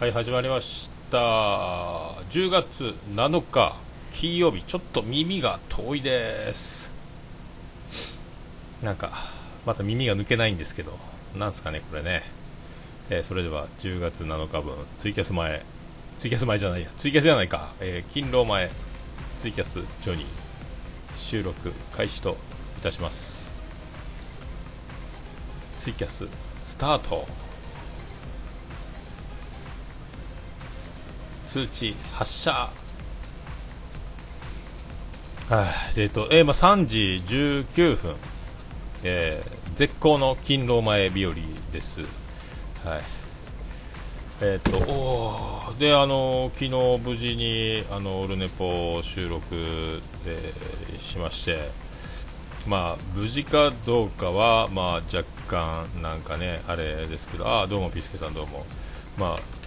はい始まりました。10月7日金曜日。ちょっと耳が遠いです。なんかまた耳が抜けないんですけどなんすかねこれね、えー、それでは10月7日分。ツイキャス前。ツイキャス前じゃないや。ツイキャスじゃないか、えー、勤労前。ツイキャスジョニー。収録開始といたします。ツイキャススタート。通知発射はあ、えっ、ー、と、えー、まあ、3時19分、えー、絶好の勤労前日和です。はい。えっ、と、おで、あの、昨日無事に、あの、オルネポ収録、えー、しまして、まあ、無事かどうかは、まあ、若干、なんかね、あれですけど、あ、どうも、ピスケさんどうも。まあ、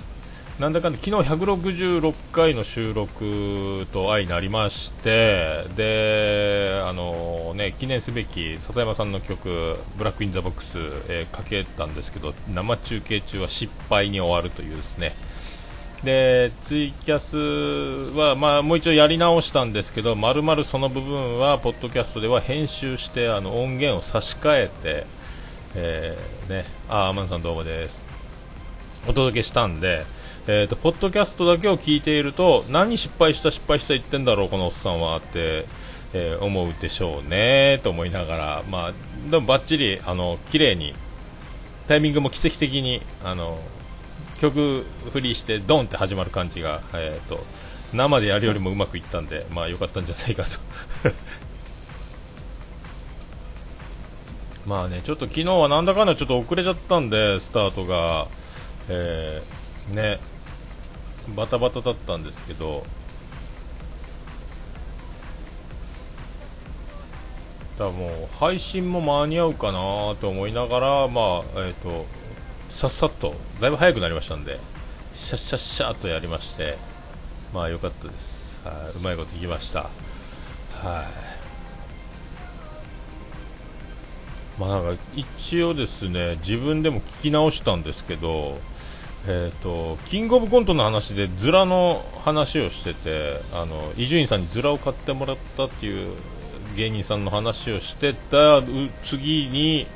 なんだかんだ昨日166回の収録と相なりましてであの、ね、記念すべき笹山さんの曲「ブラック・イン・ザ・ボックス」えー、かけたんですけど生中継中は失敗に終わるというですね。でツイキャスは、まあ、もう一度やり直したんですけどまるまるその部分はポッドキャストでは編集してあの音源を差し替えて、えーね、あアマンさんどうもです。お届けしたんでえーと、ポッドキャストだけを聞いていると何失敗した失敗した言ってんだろうこのおっさんはって、えー、思うでしょうねと思いながら、まあ、でもばっちりあの綺麗にタイミングも奇跡的にあの曲振りしてドンって始まる感じが、えーと、生でやるよりもうまくいったんで、まあ良かったんじゃないかと。まあねちょっと昨日はなんだかんだちょっと遅れちゃったんでスタートが、えー、ね。バタバタだったんですけどだもう配信も間に合うかなと思いながら、まあえーと、さっさっとだいぶ早くなりましたんでシャッシャッシャッとやりましてまあ良かったです。はいうまいこといきました。はい。まあなんか一応ですね自分でも聞き直したんですけどえーと、キングオブコントの話でズラの話をしてて伊集院さんにズラを買ってもらったっていう芸人さんの話をしてた次に、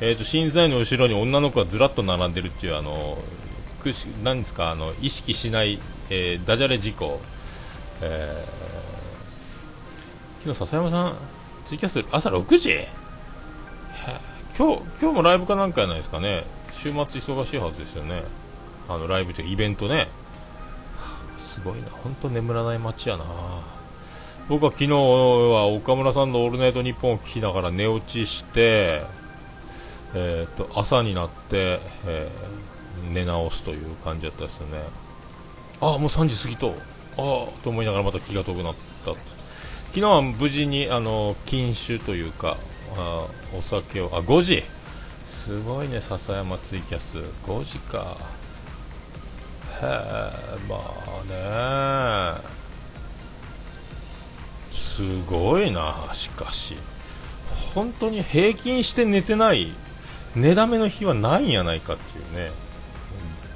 えーと、審査員の後ろに女の子がずらっと並んでるっていうあのなんですかあの意識しない、えー、ダジャレ事故、えー、昨日笹山さんツイキャス朝6時？今日今日もライブかなんかやないですかね。週末忙しいはずですよね。あのライブというイベントね。すごいな。本当眠らない街やな。僕は昨日は岡村さんの「オールナイトニッポン」を聞きながら寝落ちして、えーと、朝になって、えー、寝直すという感じだったですよね。ああもう3時過ぎと。ああと思いながらまた気が遠くなった。昨日は無事にあの禁酒というかあお酒をあ5時。すごいね笹山ツイキャス。5時か。へえまあね。すごいなしかし。本当に平均して寝てない寝だめの日はないんやないかっていうね。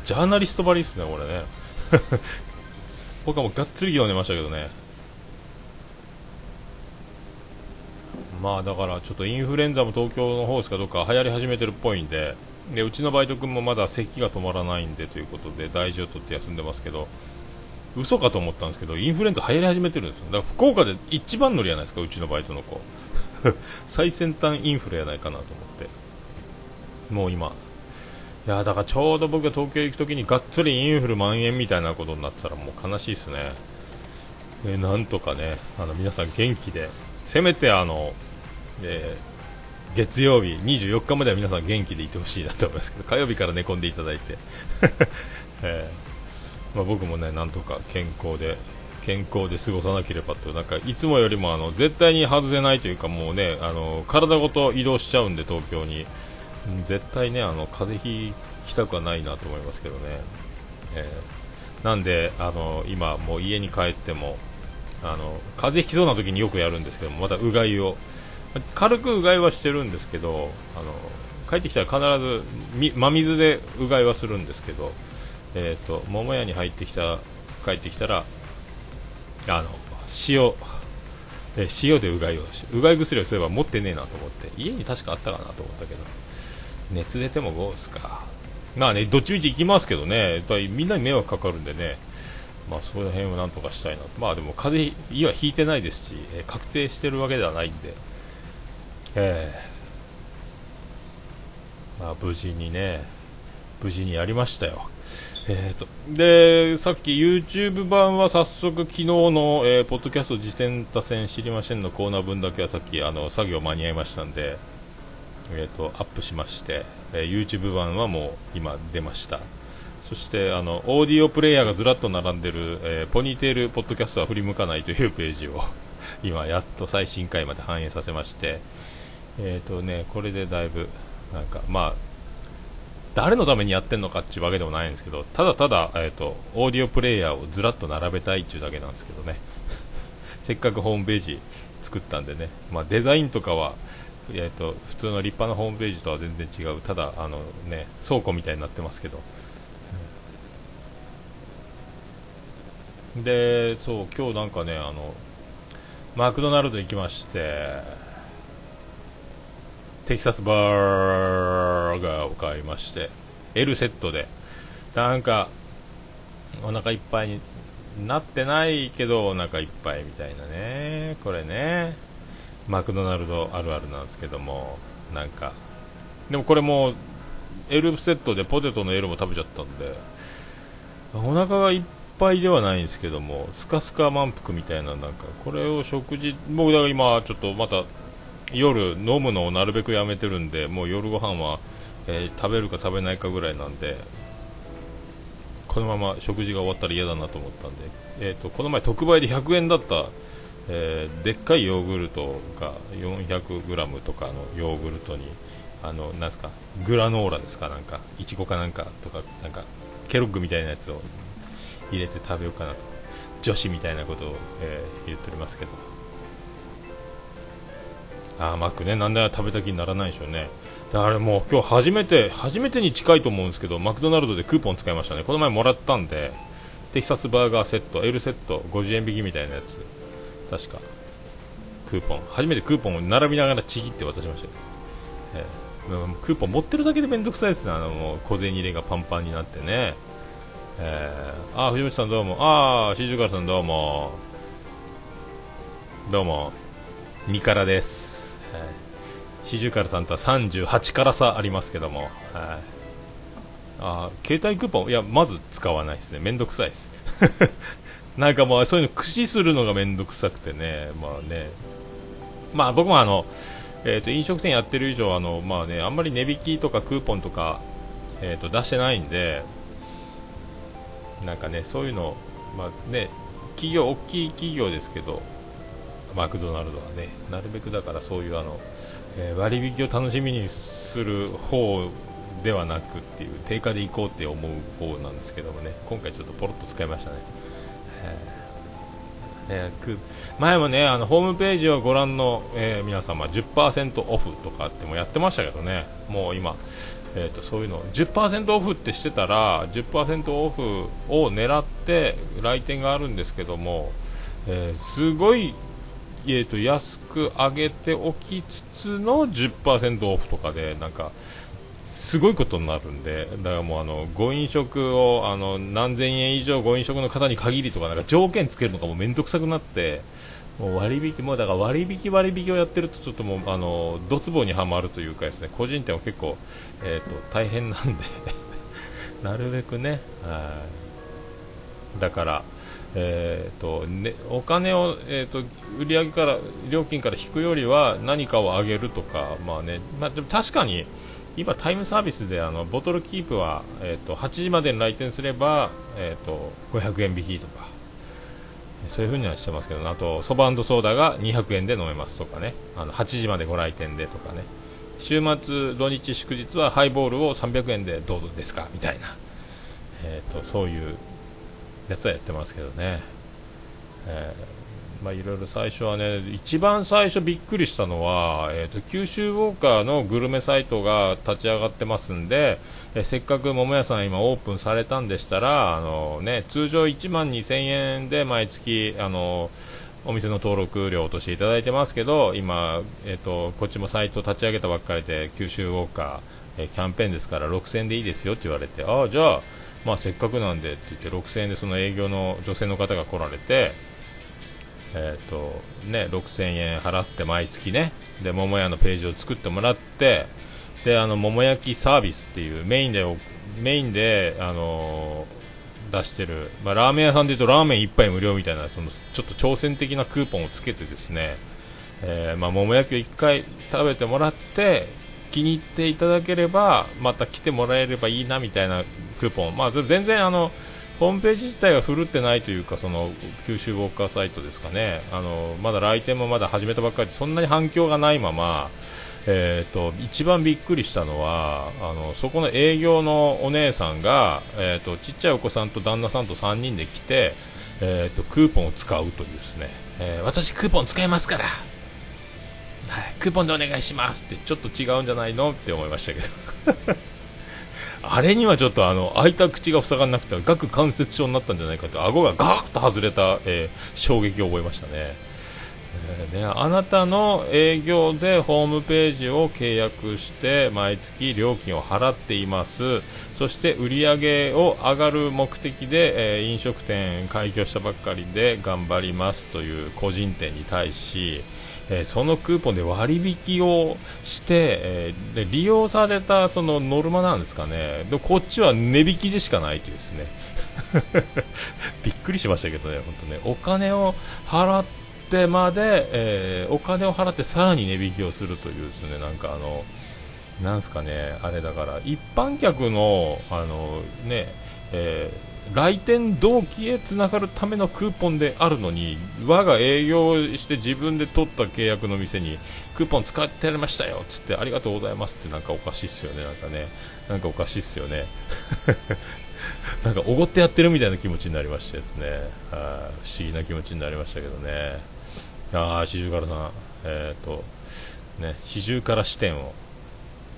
ジャーナリストばりっすねこれね。僕はもうがっつり昨日寝ましたけどね。まあだからちょっとインフルエンザも東京の方ですかどうか流行り始めてるっぽいんで。でうちのバイト君もまだ咳が止まらないんでということで大事を取って休んでますけど嘘かと思ったんですけどインフルエンザ流行り始めてるんですよ。だから福岡で一番乗りやないですかうちのバイトの子。最先端インフルやないかなと思って。もう今。いやだからちょうど僕が東京行く時にがっつりインフル蔓延みたいなことになってたらもう悲しいですね。ねなんとかねあの皆さん元気でせめてあの、えー月曜日24日までは皆さん元気でいてほしいなと思いますけど 火曜日から寝込んでいただいて、えー、まあ、僕もねなんとか健康で健康で過ごさなければと。なんかいつもよりもあの絶対に外せないというかもうねあの体ごと移動しちゃうんで東京に。絶対ねあの風邪ひきたくはないなと思いますけどね、えー、なんであの今もう家に帰ってもあの風邪ひきそうな時によくやるんですけどもまたうがいを軽くうがいはしてるんですけどあの帰ってきたら必ず真水でうがいはするんですけどえっ、と桃屋に入ってきた帰ってきたらあの塩え塩でうがいをしうがい薬をすれば持ってねえなと思って家に確かあったかなと思ったけど熱出てもどうすか。まあねどっちみち行きますけどね。みんなに迷惑かかるんでね。まあその辺をなんとかしたいなまあでも風邪はひいてないですし、え、確定してるわけではないんで。えー、まあ無事にね無事にやりましたよ。えーと、でさっき YouTube 版は早速昨日の、えー、ポッドキャスト自転多戦知りませんのコーナー分だけはさっきあの作業間に合いましたんで、えーと、アップしまして、えー、YouTube 版はもう今出ました。そしてあのオーディオプレイヤーがずらっと並んでる、えー、ポニーテールポッドキャストは振り向かないというページを今やっと最新回まで反映させましてえっ、とねこれでだいぶなんかまあ誰のためにやってんのかっていうわけでもないんですけどただただ、えーと、オーディオプレイヤーをずらっと並べたいっていうだけなんですけどね。せっかくホームページ作ったんでね、まあ、デザインとかは、えーと、普通の立派なホームページとは全然違う。ただあの、ね、倉庫みたいになってますけど、でそう今日なんかねあのマクドナルド行きましてテキサスバーガーを買いまして L セットで。なんかお腹いっぱいになってないけどお腹いっぱいみたいなね。これね。マクドナルドあるあるなんですけどもなんか。でもこれも L セットでポテトの L も食べちゃったんでお腹がいっぱいではないんですけどもスカスカ満腹みたいななんか。これを食事僕だから今ちょっとまた夜飲むのをなるべくやめてるんでもう夜ご飯は、えー、食べるか食べないかぐらいなんでこのまま食事が終わったら嫌だなと思ったんで、えーと、この前特売で100円だった、えー、でっかいヨーグルトが 400g とかのヨーグルトにあのなんすかグラノーラですかなんかいちごかなんかとかなんかケロッグみたいなやつを入れて食べようかなと女子みたいなことを、えー、言っておりますけど。あマックね、なんで食べた気にならないでしょうね。だからもう今日初めて、初めてに近いと思うんですけど、マクドナルドでクーポン使いましたね。この前もらったんで、テキサスバーガーセット、L セット、50円引きみたいなやつ。確か。クーポン。初めてクーポンを並びながらちぎって渡しましたよ。えー、クーポン持ってるだけでめんどくさいですね。あの、もう小銭入れがパンパンになってね。えー、あ、藤本さんどうも。あ、シジュカルさんどうも。どうも。ミカラです。四十からさんとは38から差ありますけども、はい、あ携帯クーポンいやまず使わないですね。めんどくさいです。なんかもうそういうの駆使するのがめんどくさくてね。まあね。まあ僕もあのえーと、飲食店やってる以上あの、まあね、あんまり値引きとかクーポンとか、えーと、出してないんでなんかねそういうの、まあね、企業大きい企業ですけどマクドナルドはねなるべくだからそういうあのえー、割引を楽しみにする方ではなくっていう定価で行こうって思う方なんですけどもね今回ちょっとポロッと使いましたね、えー、前もねあのホームページをご覧の、えー、皆様10%オフとかってもやってましたけどねもう今えーと、そういうの10%オフってしてたら10%オフを狙って来店があるんですけども、えー、すごいえーと、安く上げておきつつの10%オフとかでなんかすごいことになるんで。だからもうあのご飲食をあの何千円以上ご飲食の方に限りとかなんか条件つけるのがもう面倒くさくなって。もう割引もうだから割引割引をやってるとちょっともうあのドツボにはまるというかですね。個人店は結構、えーと、大変なんで。なるべくね。だからえーとね、お金を、えーと、売上から料金から引くよりは何かを上げるとか、まあねまあ、でも確かに今、タイムサービスであのボトルキープは、えーと、8時までに来店すれば、えーと、500円引きとかそういうふうにはしてますけどあとそばソーダが200円で飲めますとかね。あの8時までご来店でとかね。週末、土日祝日はハイボールを300円でどうぞですかみたいな、えー、とそういうやつはやってますけどね、えまあ、いろいろ最初はね、一番最初びっくりしたのは、えーと、九州ウォーカーのグルメサイトが立ち上がってますんで、えせっかく桃屋さん今オープンされたんでしたら、あのね、通常1万2000円で毎月、あのお店の登録料としていただいてますけど、今、えーと、こっちもサイト立ち上げたばっかりで、九州ウォーカー、えキャンペーンですから6000円でいいですよって言われて、ああ、じゃあ、まあ、せっかくなんでって言って6000円でその営業の女性の方が来られて、えーとね、6000円払って毎月ねで桃屋のページを作ってもらってであの桃焼きサービスっていうメインでメインで、あのー、出してる、まあ、ラーメン屋さんでいうとラーメン1杯無料みたいなそのちょっと挑戦的なクーポンをつけてですね、えー、まあ、桃焼きを1回食べてもらって気に入っていただければまた来てもらえればいいなみたいなクーポン、まあ、全然あのホームページ自体が振るってないというかその九州ウォーカーサイトですかね。あのまだ来店もまだ始めたばっかりでそんなに反響がないまま、えーと、一番びっくりしたのはあのそこの営業のお姉さんが、えーと、ちっちゃいお子さんと旦那さんと3人で来て、えーと、クーポンを使うというですね、えー、私クーポン使いますから。はい、クーポンでお願いしますってちょっと違うんじゃないのって思いましたけど。あれにはちょっとあの開いた口が塞がらなくて顎関節症になったんじゃないかと顎がガーッと外れた、えー、衝撃を覚えましたね,、えー、ねあなたの営業でホームページを契約して毎月料金を払っています。そして売り上げを上がる目的で、えー、飲食店開業したばっかりで頑張りますという個人店に対しえー、そのクーポンで割引をして、えー、で利用されたそのノルマなんですかね。でこっちは値引きでしかないというですね。びっくりしましたけどね、本当ね。お金を払ってまで、えー、お金を払ってさらに値引きをするというですね。なんかあのなんすかねあれだから。一般客のあのね、えー来店動機へつながるためのクーポンであるのに我が営業して自分で取った契約の店にクーポン使ってやりましたよっつってありがとうございますってなんかおかしいっすよねなんかね。なんかおかしいっすよね。なんかおごってやってるみたいな気持ちになりましてですね。あ不思議な気持ちになりましたけどね。ああ四十からさん。えっ、ー、とね四十から支店を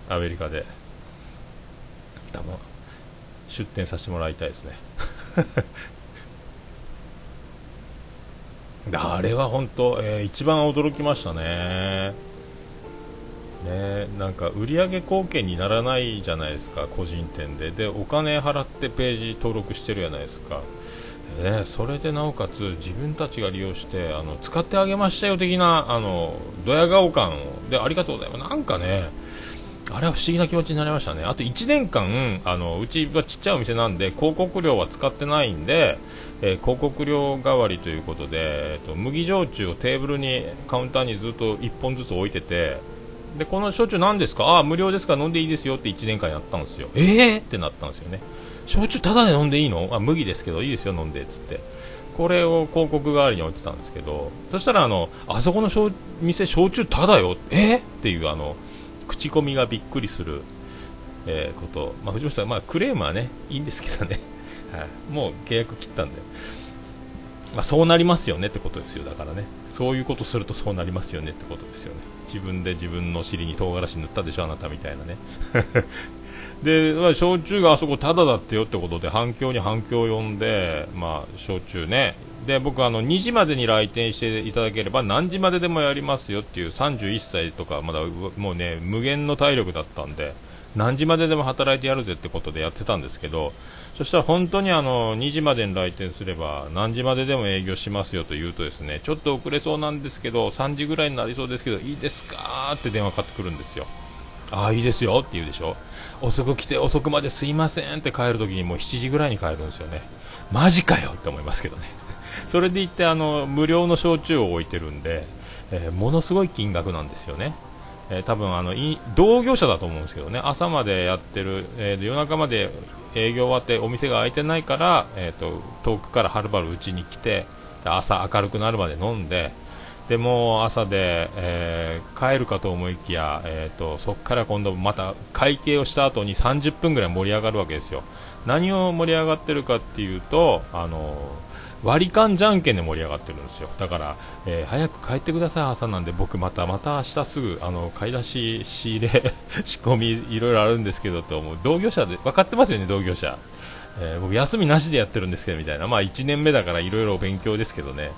アメリカで。多分出店させてもらいたいですね。あれは本当、えー、一番驚きましたね。ねなんか売上貢献にならないじゃないですか個人店で。でお金払ってページ登録してるじゃないですか。ね、それでなおかつ自分たちが利用してあの使ってあげましたよ的なあのドヤ顔感でありがとうございます。なんかねあれは不思議な気持ちになりましたね。あと1年間、あの、うちはちっちゃいお店なんで、広告料は使ってないんで、えー、広告料代わりということで、えーと、麦焼酎をテーブルに、カウンターにずっと1本ずつ置いてて、で、この焼酎何ですか？ああ、無料ですか？ら飲んでいいですよって1年間やったんですよ。えー？ってなったんですよね。焼酎ただで飲んでいいの？あ、麦ですけど、いいですよ、飲んで、っつって。これを広告代わりに置いてたんですけど、そしたら、あの、あそこの店、焼酎ただよ、えー、っていう、あの、口コミがびっくりする、えー、こと、まあ、藤本さん、まあ、クレームはね、いいんですけどね、はい、もう契約切ったんで、まあ、そうなりますよねってことですよ、だからね、そういうことするとそうなりますよねってことですよね、自分で自分の尻に唐辛子塗ったでしょ、あなたみたいなね。で、まあ、焼酎があそこタダだってよってことで反響に反響を呼んで、まあ、焼酎ね、で僕あの2時までに来店していただければ何時まででもやりますよっていう31歳とかまだもうね無限の体力だったんで何時まででも働いてやるぜってことでやってたんですけどそしたら本当にあの2時までに来店すれば何時まででも営業しますよと言うとですねちょっと遅れそうなんですけど3時ぐらいになりそうですけどいいですかって電話かかってくるんですよ。ああいいですよって言うでしょ。遅く来て遅くまですいませんって帰るときにもう7時ぐらいに帰るんですよね。マジかよって思いますけどね。それでいってあの無料の焼酎を置いてるんで、えー、ものすごい金額なんですよね。えー、多分あの同業者だと思うんですけどね。朝までやってる、えー、夜中まで営業終わってお店が開いてないから、えーと、遠くからはるばるうちに来て朝明るくなるまで飲んででも朝で、えー、帰るかと思いきや、えーと、そこから今度また会計をした後に30分ぐらい盛り上がるわけですよ。何を盛り上がってるかっていうとあの割り勘じゃんけんで盛り上がってるんですよ。だから、えー、早く帰ってください朝なんで僕またまた明日すぐあの買い出し仕入れ 仕込みいろいろあるんですけどと思う。同業者で分かってますよね同業者、えー、僕休みなしでやってるんですけどみたいな。まあ1年目だからいろいろ勉強ですけどね。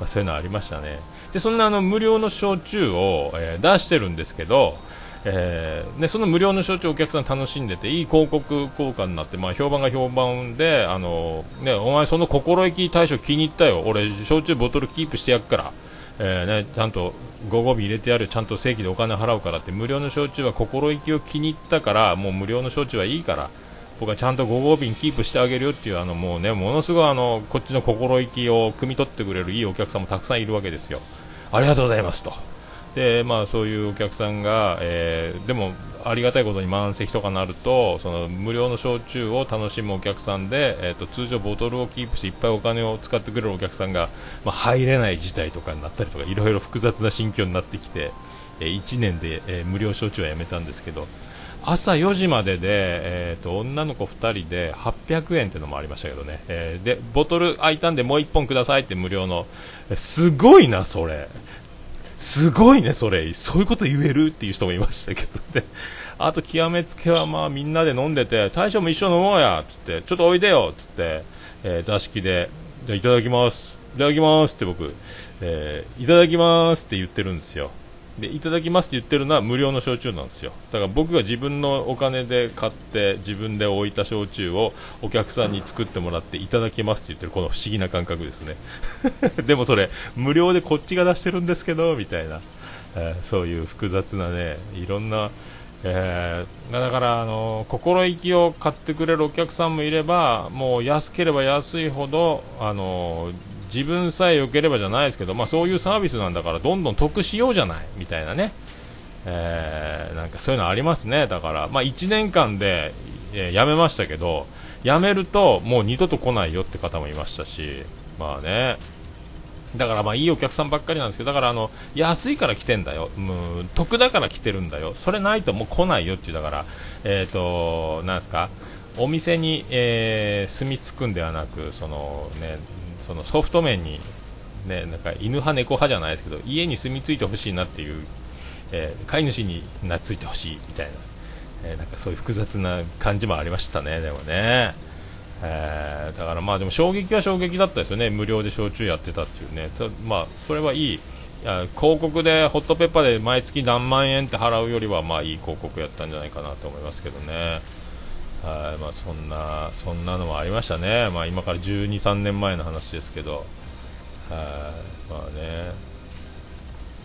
まあ、そういうのありましたね。でそんなあの無料の焼酎を、えー、出してるんですけどえー、でその無料の焼酎お客さん楽しんでていい広告効果になって、まあ、評判が評判であの、ね、お前その心意気大将気に入ったよ。俺焼酎ボトルキープしてやっから、えーね、ちゃんとご褒美入れてやる。ちゃんと正規でお金払うからって無料の焼酎は心意気を気に入ったからもう無料の焼酎はいいから。僕はちゃんとご褒美にキープしてあげるよっていうあのもうねものすごいあのこっちの心意気を汲み取ってくれるいいお客さんもたくさんいるわけですよ。ありがとうございますと。でまあ、そういうお客さんが、えー、でもありがたいことに満席とかなるとその無料の焼酎を楽しむお客さんで、えーと、通常ボトルをキープしていっぱいお金を使ってくれるお客さんが、まあ、入れない事態とかになったりとかいろいろ複雑な心境になってきて、えー、1年で、えー、無料焼酎はやめたんですけど朝4時までで、えーと、女の子2人で800円っていうのもありましたけどね、えー、でボトル空いたんでもう1本くださいって無料のすごいな、それすごいね、それ。そういうこと言えるっていう人もいましたけどね。あと、極めつけは、まあ、みんなで飲んでて、大将も一緒飲もうや、つって、ちょっとおいでよ、つって、えー、座敷で、じゃいただきます。いただきますって僕、えー、いただきますって言ってるんですよ。でいただきますって言ってるのは無料の焼酎なんですよ。だから僕が自分のお金で買って自分で置いた焼酎をお客さんに作ってもらっていただきますって言ってるこの不思議な感覚ですね。でもそれ無料でこっちが出してるんですけどみたいな、えー、そういう複雑なねいろんなえー、だからあの心意気を買ってくれるお客さんもいればもう安ければ安いほどあの自分さえ良ければじゃないですけど、まあ、そういうサービスなんだからどんどん得しようじゃないみたいなね、えー、なんかそういうのありますね。だから、まあ、1年間で、え、辞めましたけど辞めるともう二度と来ないよって方もいましたしまあね。だからまあいいお客さんばっかりなんですけどだからあの安いから来てんだよ、う得だから来てるんだよ、それないともう来ないよっていうだから、えっ、ー、となんですか？お店に、えー、住み着くんではなくその、ね、そのソフト面に、ね、なんか犬派、猫派じゃないですけど家に住み着いてほしいなっていう、えー、飼い主に懐いてほしいみたいな、えー、なんかそういう複雑な感じもありましたね、でもね。えー、だからまあでも衝撃は衝撃だったですよね、無料で焼酎やってたっていうね、まあそれはいい、いや広告でホットペッパーで毎月何万円って払うよりはまあいい広告やったんじゃないかなと思いますけどね。はいまあ、そんなそんなのもありましたね、まあ、今から12、3年前の話ですけど、はいまあね、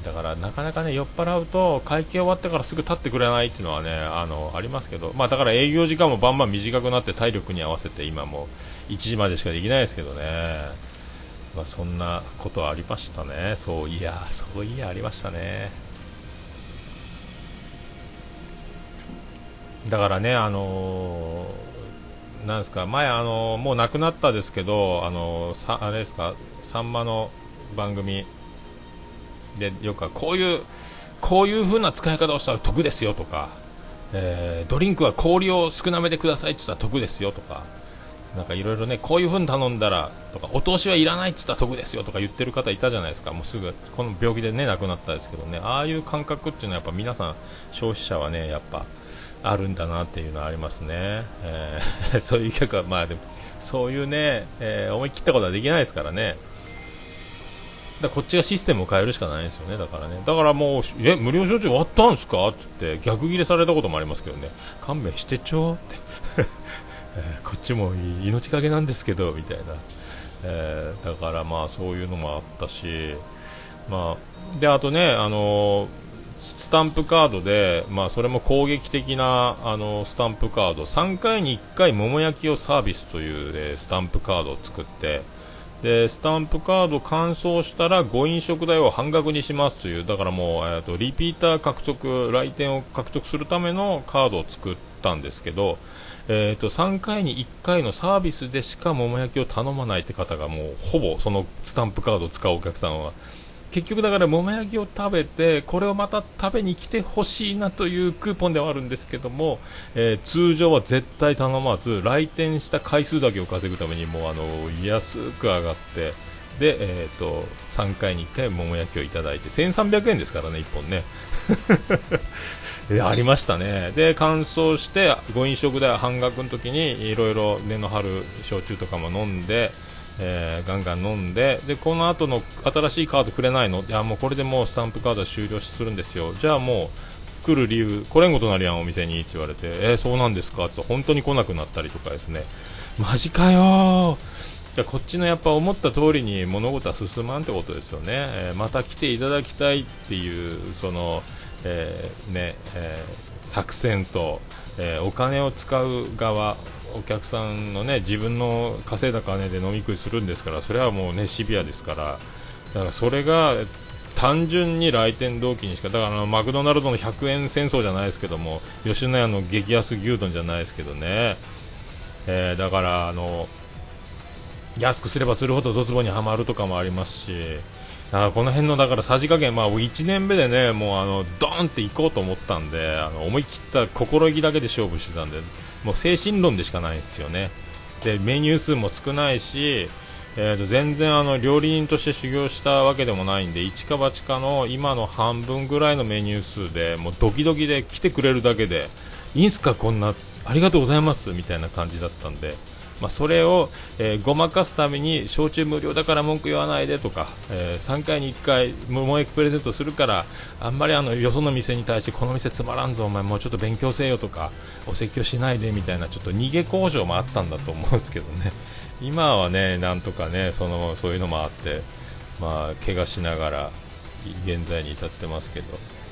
だからなかなかね酔っ払うと会計終わってからすぐ立ってくれないっていうのはねあのありますけど、まあ、だから営業時間もバンバン短くなって体力に合わせて今も1時までしかできないですけどね、まあ、そんなことありましたね、そういや、そういやありましたね。だからね、あのー、なんですか、前、あのー、もう亡くなったですけど、あのー、さあれですか、さんまの番組でよくこういう、こういう風な使い方をしたら得ですよとか、えー、ドリンクは氷を少なめでくださいって言ったら得ですよとか、なんかいろいろね、こういう風に頼んだらとか、お通しはいらないって言ったら得ですよとか言ってる方いたじゃないですか、もうすぐ、この病気でね、亡くなったですけどね、ああいう感覚っていうのはやっぱ皆さん、消費者はね、やっぱ、あるんだなっていうのはありますね、えー、そういう客は、まあでも、そういうね、えー、思い切ったことはできないですからね。だこっちがシステムを変えるしかないですよね、だからね。だからもう、え、無料処置終わったんすか？つって逆ギレされたこともありますけどね、勘弁してちょって、えー、こっちも命がけなんですけど、みたいな。えー、だからまあそういうのもあったし、まあ、で、あとね、あのースタンプカードで、まあ、それも攻撃的なあのスタンプカード。3回に1回桃焼きをサービスという、えスタンプカードを作ってでスタンプカード完走したらご飲食代を半額にしますというだからもう、えーと、リピーター獲得来店を獲得するためのカードを作ったんですけど、えーと、3回に1回のサービスでしか桃焼きを頼まないって方がもうほぼそのスタンプカードを使うお客さんは結局だから桃焼きを食べてこれをまた食べに来てほしいなというクーポンではあるんですけども、えー、通常は絶対頼まず来店した回数だけを稼ぐためにもうあの安く上がってで、えーと、3回に1回桃焼きをいただいて1300円ですからね1本ね。ありましたね。で乾燥してご飲食代半額の時にいろいろ根の張る焼酎とかも飲んでえー、ガンガン飲んででこの後の新しいカードくれないの？いやもうこれでもうスタンプカードは終了するんですよ。じゃあもう来る理由来れんことなりやんお店にって言われてえー、そうなんですか？って本当に来なくなったりとかですね。マジかよじゃこっちのやっぱ思った通りに物事は進まんってことですよね、えー、また来ていただきたいっていうその、え、ねえ、作戦と、えお金を使う側お客さんのね自分の稼いだ金で飲み食いするんですからそれはもうねシビアですから。だからそれが単純に来店動機にしかだからあのマクドナルドの100円戦争じゃないですけども吉野家の激安牛丼じゃないですけどね、えー、だからあの安くすればするほどドツボにはまるとかもありますしあこの辺のだからさじ加減、まあ、1年目でねもうあのドーンっていこうと思ったんであの思い切った心意気だけで勝負してたんでもう精神論でしかないですよね。でメニュー数も少ないし、えー、と全然あの料理人として修行したわけでもないんで一か八かの今の半分ぐらいのメニュー数でもうドキドキで来てくれるだけでいいんすかこんなありがとうございますみたいな感じだったんで。まあ、それを、えー、ごまかすために焼酎無料だから文句言わないでとか、えー、3回に1回桃焼きプレゼントするからあんまりあのよその店に対してこの店つまらんぞお前もうちょっと勉強せよとかお説教しないでみたいなちょっと逃げ工場もあったんだと思うんですけどね。今はねなんとかねそのそういうのもあってまあ怪我しながら現在に至ってますけど。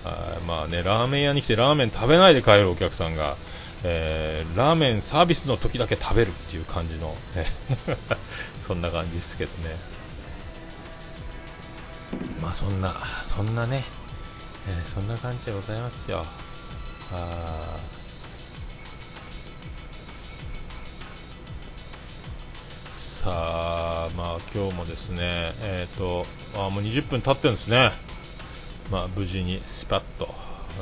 あまあねラーメン屋に来てラーメン食べないで帰るお客さんがえー、ラーメンサービスの時だけ食べるっていう感じの、そんな感じですけどね。まあそんなそんなね、えー、そんな感じでございますよ。あさあまあ今日もですねえっ、ー、とあもう20分経ってるんですね。まあ無事にスパッと、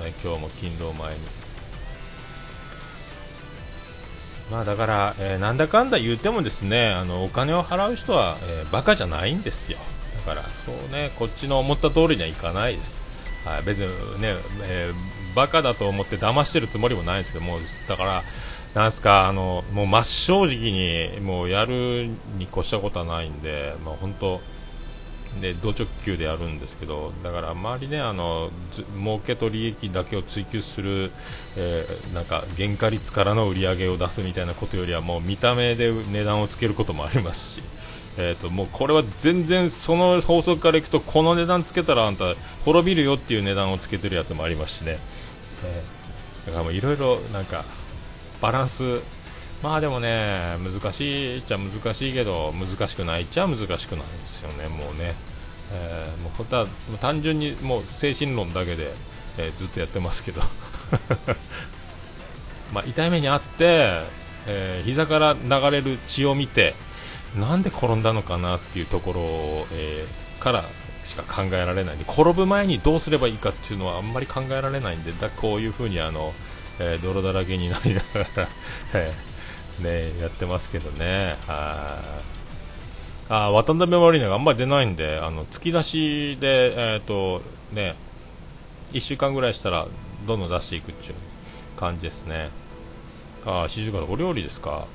え今日も勤労前にまあだから、えー、なんだかんだ言ってもですねあのお金を払う人は、えー、バカじゃないんですよ。だからそうねこっちの思った通りにはいかないです、はい、別にね、えー、バカだと思って騙してるつもりもないんですけどもだからなんすかあのもう真っ正直にもうやるに越したことはないんで、まあ、本当で同直球でやるんですけどだからあんまりねあの儲けと利益だけを追求する、えー、なんか原価率からの売り上げを出すみたいなことよりはもう見た目で値段をつけることもありますし、えーと、もうこれは全然その法則からいくとこの値段つけたらあんた滅びるよっていう値段をつけてるやつもありますしね、えー、だからもういろいろなんかバランスまあでもね、難しいっちゃ難しいけど、難しくないっちゃ難しくないですよね、もうね。えー、もう本当は単純にもう精神論だけで、えー、ずっとやってますけど まあ痛い目にあって、えー、膝から流れる血を見て、なんで転んだのかなっていうところを、えー、からしか考えられないで、転ぶ前にどうすればいいかっていうのはあんまり考えられないんで、だこういうふうにあの、え、泥だらけになりながら えーね、やってますけどね。はああ渡辺マリーナがあんまり出ないんで、あの突き出しで、えっ、ー、とね、1週間ぐらいしたらどんどん出していくっていう感じですね。ああ、四十からお料理ですか。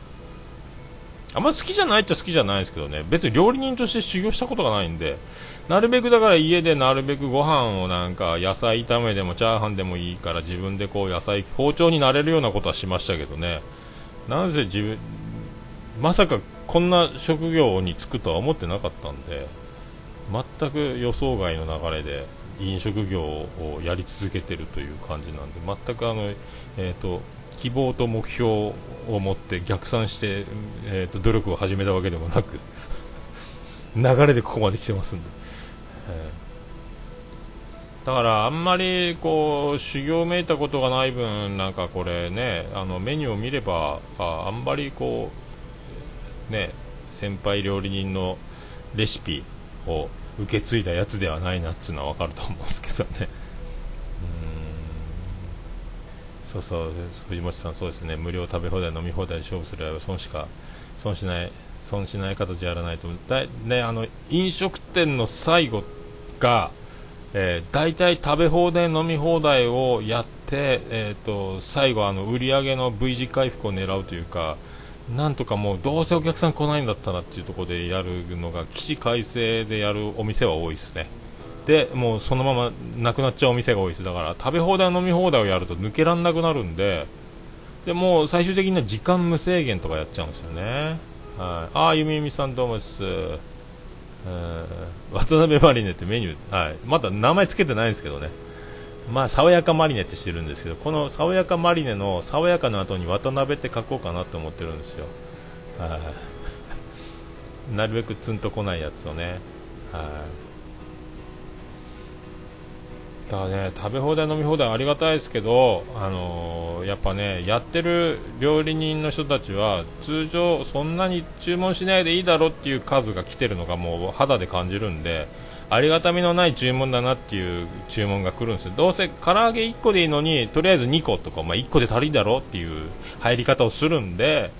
あんま好きじゃないっちゃ好きじゃないですけどね、別に料理人として修行したことがないんで、なるべくだから家でなるべくご飯をなんか野菜炒めでもチャーハンでもいいから自分でこう野菜包丁になれるようなことはしましたけどね。なぜ自分まさかこんな職業に就くとは思ってなかったんで全く予想外の流れで飲食業をやり続けてるという感じなんで全くあの、えーと、希望と目標を持って逆算して、えーと、努力を始めたわけでもなく 流れでここまで来てますんで。えーだからあんまりこう修行めいたことがない分なんかこれねあのメニューを見ればああんまりこうね先輩料理人のレシピを受け継いだやつではないなっつうのは分かると思うんですけどね。うん。そうそう藤本さんそうですね。無料食べ放題飲み放題で勝負する損しか損しない損しない形でやらないと。だねあの飲食店の最後が、えー、大体食べ放題飲み放題をやって、えーと、最後あの売り上げの V 字回復を狙うというかなんとかもうどうせお客さん来ないんだったらっていうところでやるのが起死回生でやるお店は多いですね。でもうそのままなくなっちゃうお店が多いです。だから食べ放題飲み放題をやると抜けられなくなるんででもう最終的には時間無制限とかやっちゃうんですよね。はい。ああゆみゆみさんどうもです、渡辺マリネってメニュー、はい、まだ名前つけてないんですけどね。まあ爽やかマリネってしてるんですけどこの爽やかマリネの爽やかの後に渡辺って書こうかなと思ってるんですよ。はい。なるべくツンとこないやつをね。はい。だね食べ放題飲み放題ありがたいですけど、あのー、やっぱねやってる料理人の人たちは通常そんなに注文しないでいいだろっていう数が来てるのがもう肌で感じるんでありがたみのない注文だなっていう注文が来るんですよ。どうせ唐揚げ1個でいいのにとりあえず2個とか、まあ、1個で足りんだろっていう入り方をするんで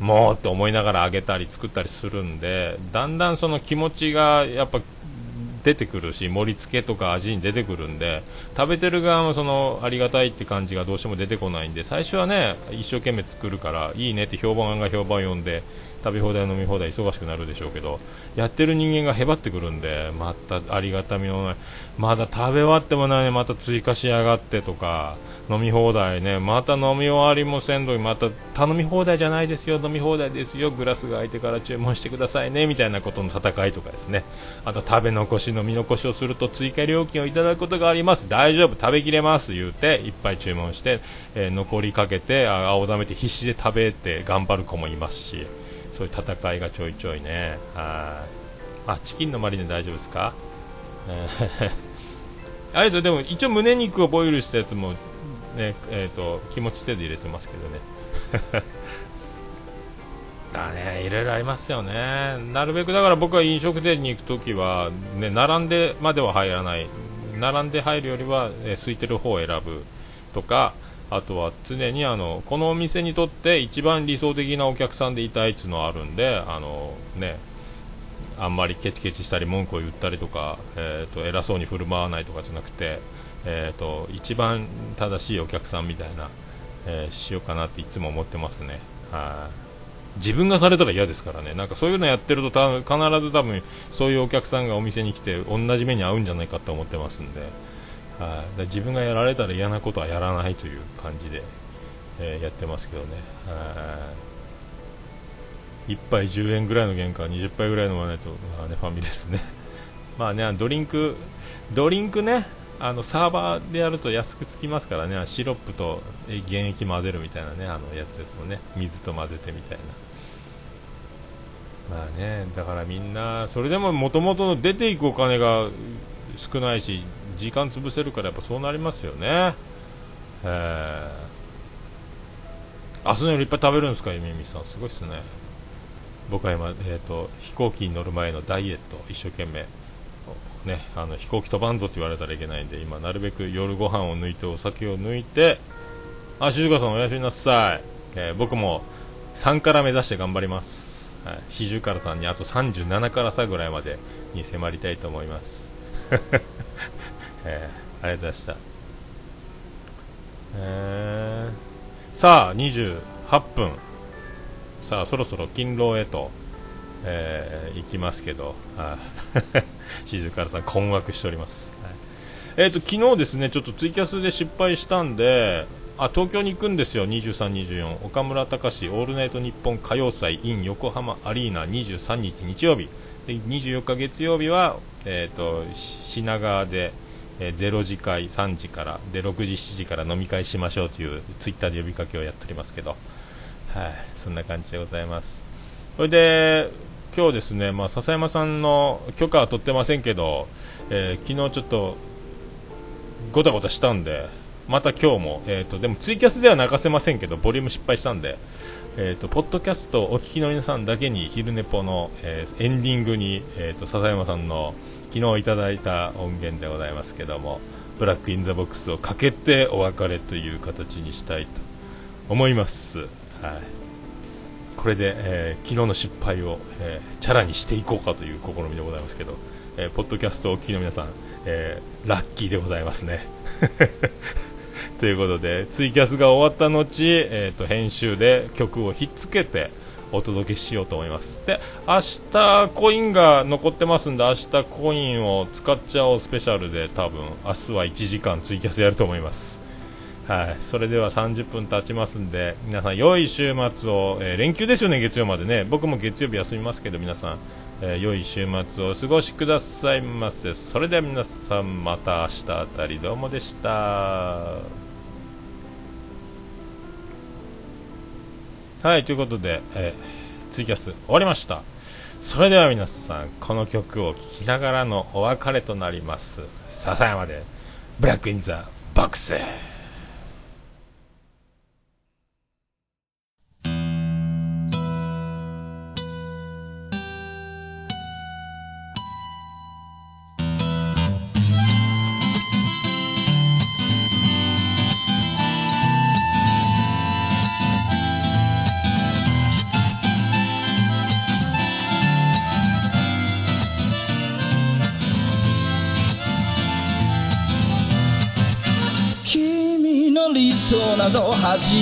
もうって思いながら揚げたり作ったりするんでだんだんその気持ちがやっぱ出てくるし盛り付けとか味に出てくるんで食べてる側もそのありがたいって感じがどうしても出てこないんで最初はね一生懸命作るからいいねって評判が評判を呼んで食べ放題飲み放題忙しくなるでしょうけどやってる人間がへばってくるんでまたありがたみのないまだ食べ終わってもないねまた追加しやがってとか飲み放題ねまた飲み終わりもせんどにまた頼み放題じゃないですよ飲み放題ですよグラスが空いてから注文してくださいねみたいなことの戦いとかですね。あと食べ残し飲み残しをすると追加料金をいただくことがあります。大丈夫食べきれます言うていっぱい注文して、えー、残りかけて青ざめて必死で食べて頑張る子もいますし。そういう戦いがちょいちょいね。はい。あチキンのマリネ大丈夫ですか、あれですよ。でも一応胸肉をボイルしたやつもねえーと、気持ち手で入れてますけどね。だねいろいろありますよね。なるべくだから僕は飲食店に行くときは、ね、並んでまでは入らない。並んで入るよりは、ね、空いてる方を選ぶとかあとは常にあのこのお店にとって一番理想的なお客さんでいたいっていうのはあるんであのねあんまりケチケチしたり文句を言ったりとか、えーと偉そうに振る舞わないとかじゃなくてえーと、一番正しいお客さんみたいな、えー、しようかなっていつも思ってますね。はい。自分がされたら嫌ですからね、なんかそういうのやってるとた必ず多分そういうお客さんがお店に来て同じ目に遭うんじゃないかと思ってますんで、はい。自分がやられたら嫌なことはやらないという感じで、えー、やってますけどね、はい。1杯10円ぐらいの原価20杯ぐらい飲まないと、まあね、ファミレスね、まあね、ドリンク、ドリンクね、あのサーバーでやると安くつきますからね。シロップと原液混ぜるみたいなねあのやつですもんね。水と混ぜてみたいな。まあねだからみんなそれでももともと出ていくお金が少ないし時間潰せるからやっぱそうなりますよね。えー、明日の夜いっぱい食べるんですかゆみみさん。すごいっすね。僕は今、えーと飛行機に乗る前のダイエット一生懸命。ね、あの飛行機飛ばんぞって言われたらいけないんで今なるべく夜ご飯を抜いてお酒を抜いてあ静香さんおやすみなさい、えー、僕も3から目指して頑張ります、はい、四十からさんにあと37からさぐらいまでに迫りたいと思います、えー、ありがとうございました、えー、さあ28分さあそろそろ勤労へとえー、行きますけど、はしずからさん困惑しております。はい、えっ、ー、と、昨日ですね、ちょっとツイキャスで失敗したんで、あ、東京に行くんですよ、23、24。岡村隆史、オールナイトニッポン歌謡祭 in 横浜アリーナ23日日曜日。で、24日月曜日は、えっ、ー、と、品川で、えー、0時会3時からで6時7時から飲み会しましょうというツイッターで呼びかけをやっておりますけど。はい、そんな感じでございます。それで今日ですね、まあ、笹山さんの許可は取ってませんけど、えー、昨日ちょっとごたごたしたんで、また今日も、えーと、でもツイキャスでは泣かせませんけど、ボリューム失敗したんで、えーと、ポッドキャストお聞きの皆さんだけに昼寝ぽの、えー、エンディングに、えーと、笹山さんの昨日いただいた音源でございますけどもブラック・イン・ザ・ボックスをかけてお別れという形にしたいと思います、はい、これで、えー、昨日の失敗を、えー、チャラにしていこうかという試みでございますけど、えー、ポッドキャストをお聞きの皆さん、えラッキーでございますね。ということでツイキャスが終わった後、えーと編集で曲をひっつけてお届けしようと思います。で明日コインが残ってますんで明日コインを使っちゃおうスペシャルで多分明日は1時間ツイキャスやると思います。はい、それでは30分経ちますんで皆さん良い週末を、えー、連休ですよね月曜までね。僕も月曜日休みますけど皆さん、えー、良い週末をお過ごしくださいませ。それでは皆さんまた明日あたり。どうもでした。はい、ということで、えー、ツイキャス終わりました。それでは皆さん、この曲を聴きながらのお別れとなります。笹山で、 Black in the Box。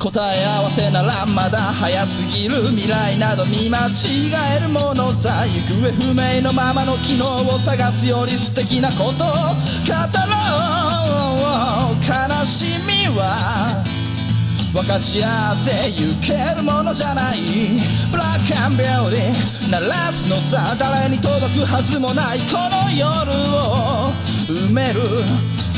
答え合わせならまだ早すぎる未来など見間違えるものさ行方不明のままの機能を探すより素敵なことを語ろう。悲しみは分かち合ってゆけるものじゃない。ブラックアンビューティー鳴らすのさ誰に届くはずもない。この夜を埋める。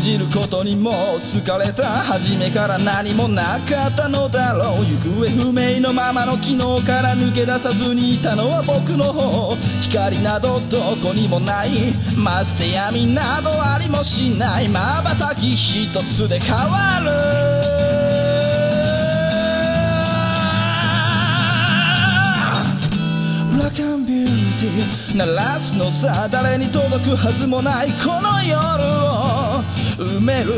じることにも疲れた初めから何もなかったのだろう行方不明のままの昨日から抜け出さずにいたのは僕の方光などどこにもないまして闇などありもしない瞬き一つで変わる。鳴らすのさ誰に届くはずもないこの夜を。埋める。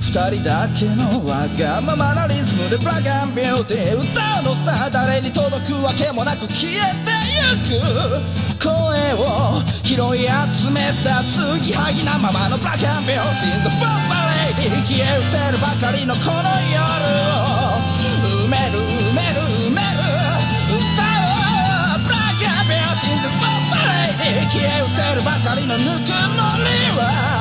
二人だけのわがままなリズムでブラガンビューティー歌うのさ誰に届くわけもなく消えてゆく。声を拾い集めた継ぎはぎなままのブラガンビューティー The Bomb Lady 消え失せるばかりのこの夜。を埋める埋める埋める。歌をブラガンビューティー The Bomb Lady 消え失せるばかりのぬくもりは。